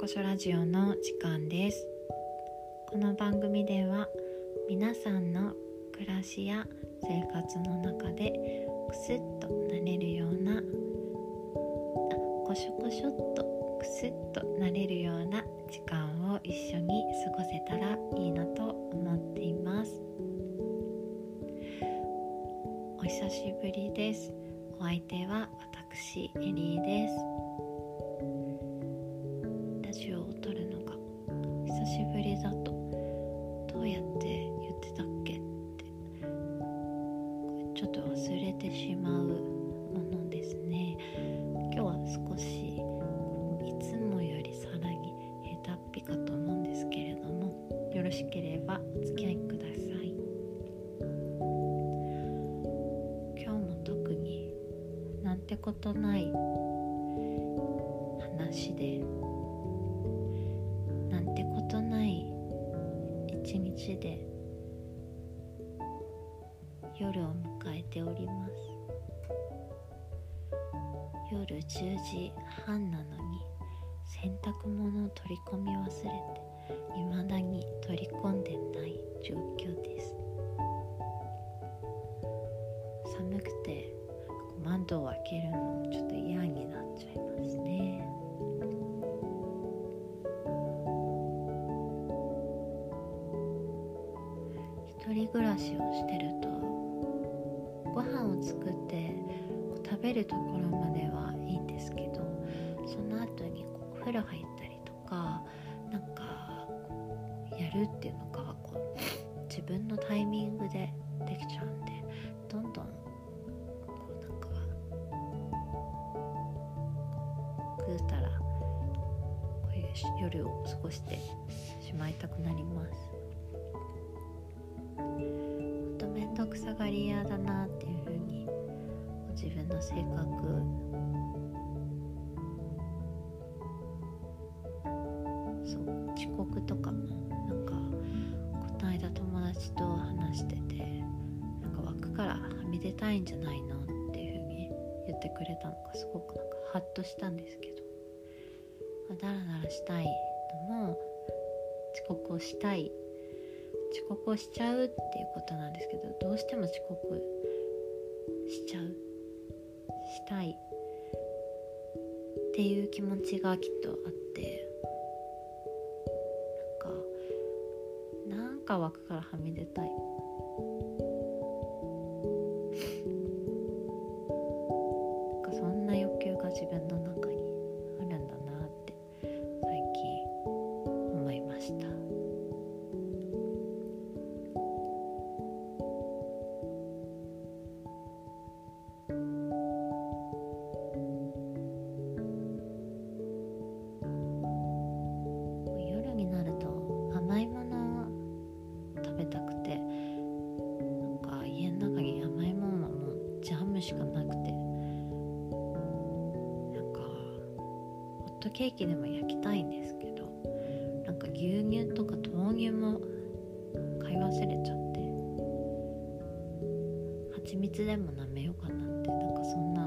こしょラジオの時間です。この番組では皆さんの暮らしや生活の中でクスッとなれるようなあこしょこしょっとクスッとなれるような時間を一緒に過ごせたらいいなと思っています。お久しぶりです。お相手は私エリーです。ぶりだとどうやって言ってたっけ？ってちょっと忘れてしまうものですね。今日は少しいつもよりさらに下手っぴかと思うんですけれどもよろしければお付き合いください。今日も特になんてことない話で一日で夜を迎えております。夜10時半なのに洗濯物を取り込み忘れて未だに取り込んでない状況です。寒くて窓を開けるの暮らしをしてるとご飯を作ってこう食べるところまではいいんですけどその後にこうお風呂入ったりとかなんかやるっていうのがこう自分のタイミングでできちゃうんでどんどんこうなんかぐうたらこういう夜を過ごしてしまいたくなります。くさがり屋だなっていうふうに自分の性格。そう遅刻とかもなんかこの間友達と話しててなんか枠からはみ出たいんじゃないのっていうふうに言ってくれたのがすごくなんかハッとしたんですけど、まあ、だらだらしたいのも遅刻をしたい遅刻をしちゃうっていうことなんですけどどうしても遅刻しちゃうしたいっていう気持ちがきっとあってなんかなんか枠からはみ出たい。ットケーキでも焼きたいんですけどなんか牛乳とか豆乳も買い忘れちゃって蜂蜜でも舐めようかなってなんかそんな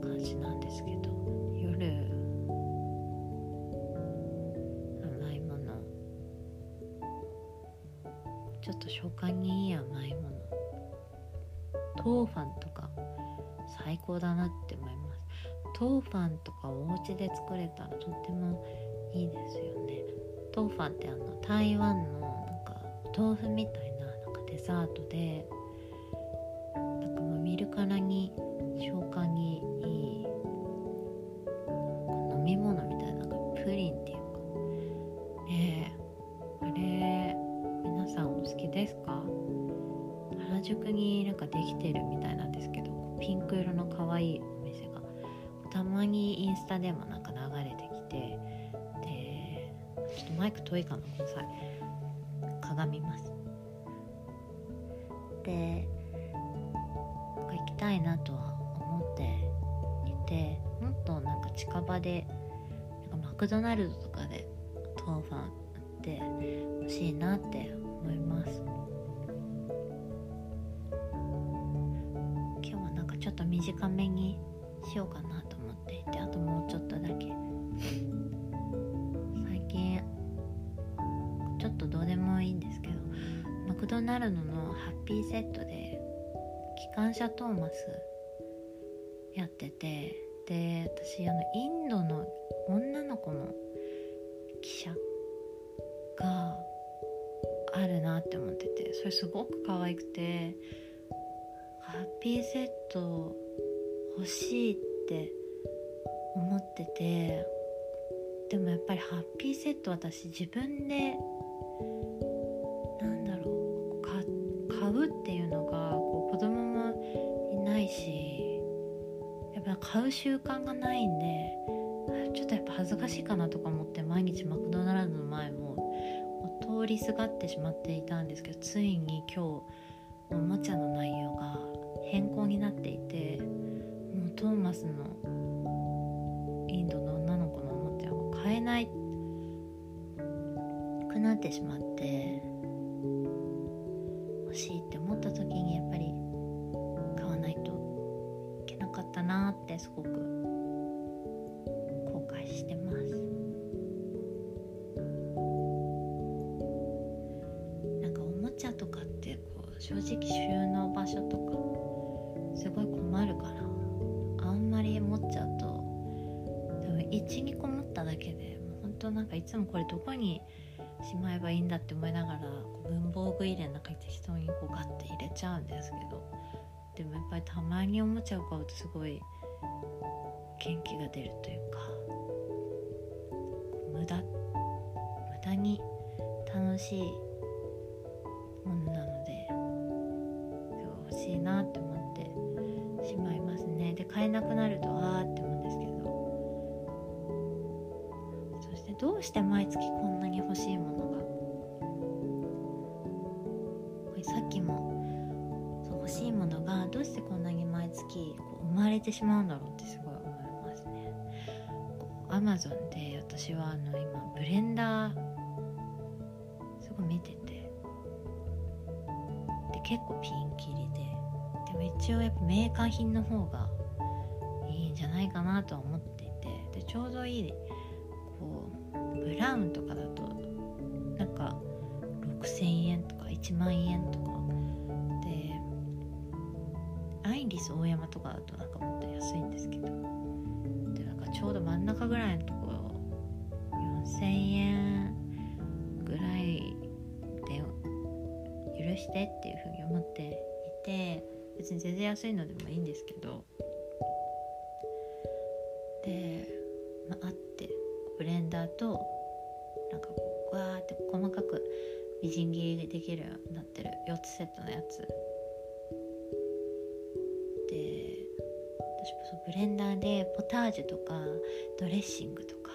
感じなんですけど夜甘いものちょっと消化にいい甘いものトーファンとか最高だなって思いますトーファンとかお家で作れたらとってもいいですよね。トーファンってあの台湾のなんか豆腐みたいななんかデザートでなんかもう見るからに消化にいい飲み物みたいななんかプリンっていうか。ねえ。あれ皆さんお好きですか？原宿になんかできてるみたいなんですけどピンク色の可愛いたまにインスタでもなんか流れてきてでちょっとマイク遠いかなごめんなさい。鏡ます。で行きたいなとは思っていてもっとなんか近場でなんかマクドナルドとかでトーファンって欲しいなって思います。今日はなんかちょっと短めにしようかなと思ってあともうちょっとだけ。最近ちょっとどうでもいいんですけどマクドナルドのハッピーセットで機関車トーマスやっててで私あのインドの女の子の汽車があるなって思っててそれすごく可愛くてハッピーセット欲しいって思っててでもやっぱりハッピーセット私自分でなんだろう買うっていうのがこう子供もいないしやっぱ買う習慣がないんでちょっとやっぱ恥ずかしいかなとか思って毎日マクドナルドの前も通りすがってしまっていたんですけどついに今日おもちゃの内容が変更になっていてもうトーマスの買えないくなってしまって欲しいって思った時にやっぱり買わないといけなかったなってすごく後悔してます。なんかおもちゃとかってこう正直収納場所とかすごい困るからあんまり持っちゃうとでも12個っただけでもう本当なんかいつもこれどこにしまえばいいんだって思いながら文房具入れの中に適当にこうガッて入れちゃうんですけどでもやっぱりたまにおもちゃを買うとすごい元気が出るというか無駄無駄に楽しいして毎月こんなに欲しいものが。さっきもそう欲しいものがどうしてこんなに毎月こう生まれてしまうんだろうってすごい思いますね。アマゾンで私はあの今ブレンダーすごい見てて。で結構ピンキリで。でも一応やっぱメーカー品の方がいいんじゃないかなとは思っていて。でちょうどいいこうブラウンとかだとなんか6000円とか1万円とか。でアイリス大山とかだとなんかもっと安いんですけど。でなんかちょうど真ん中ぐらいのところ4000円ぐらいで許してっていうふうに思っていて別に全然安いのでもいいんですけど。で、みじん切りできるようになってる4つセットのやつ。で私もそうブレンダーでポタージュとかドレッシングとか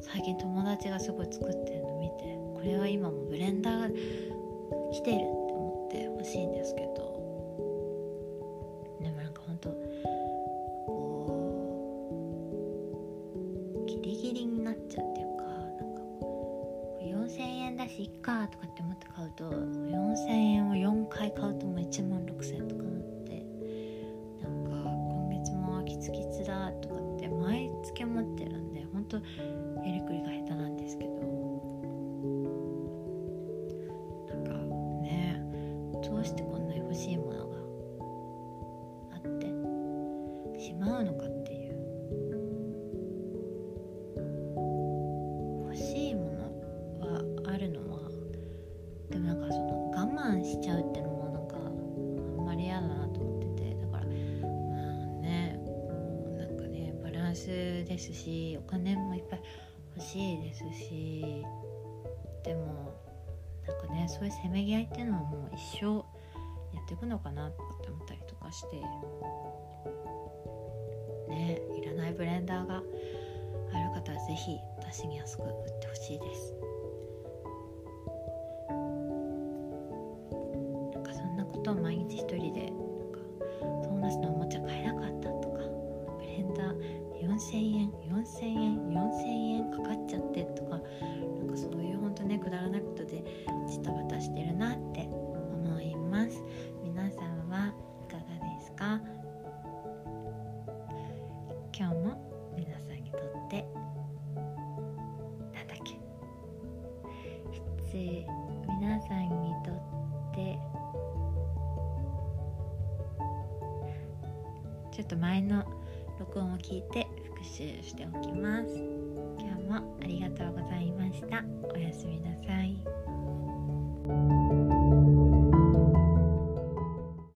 最近友達がすごい作ってるの見てこれは今もブレンダーが来てるって思ってほしいんですけど。るですしお金もいっぱい欲しいですしでもなんかねそういうせめぎ合いっていうのはもう一生やっていくのかなとかって思ったりとかしてねいらないブレンダーがある方はぜひ私に安く売ってほしいです。なんかそんなことを毎日一人で円4000円4000円かかっちゃってとかなんかそういうほんとねくだらないことでジタバタしてるなって思います。皆さんはいかがですか？今日も皆さんにとってなんだっけ？し皆さんにとってちょっと前の録音を聞いて習しておきます。今日もありがとうございました。おやすみなさい。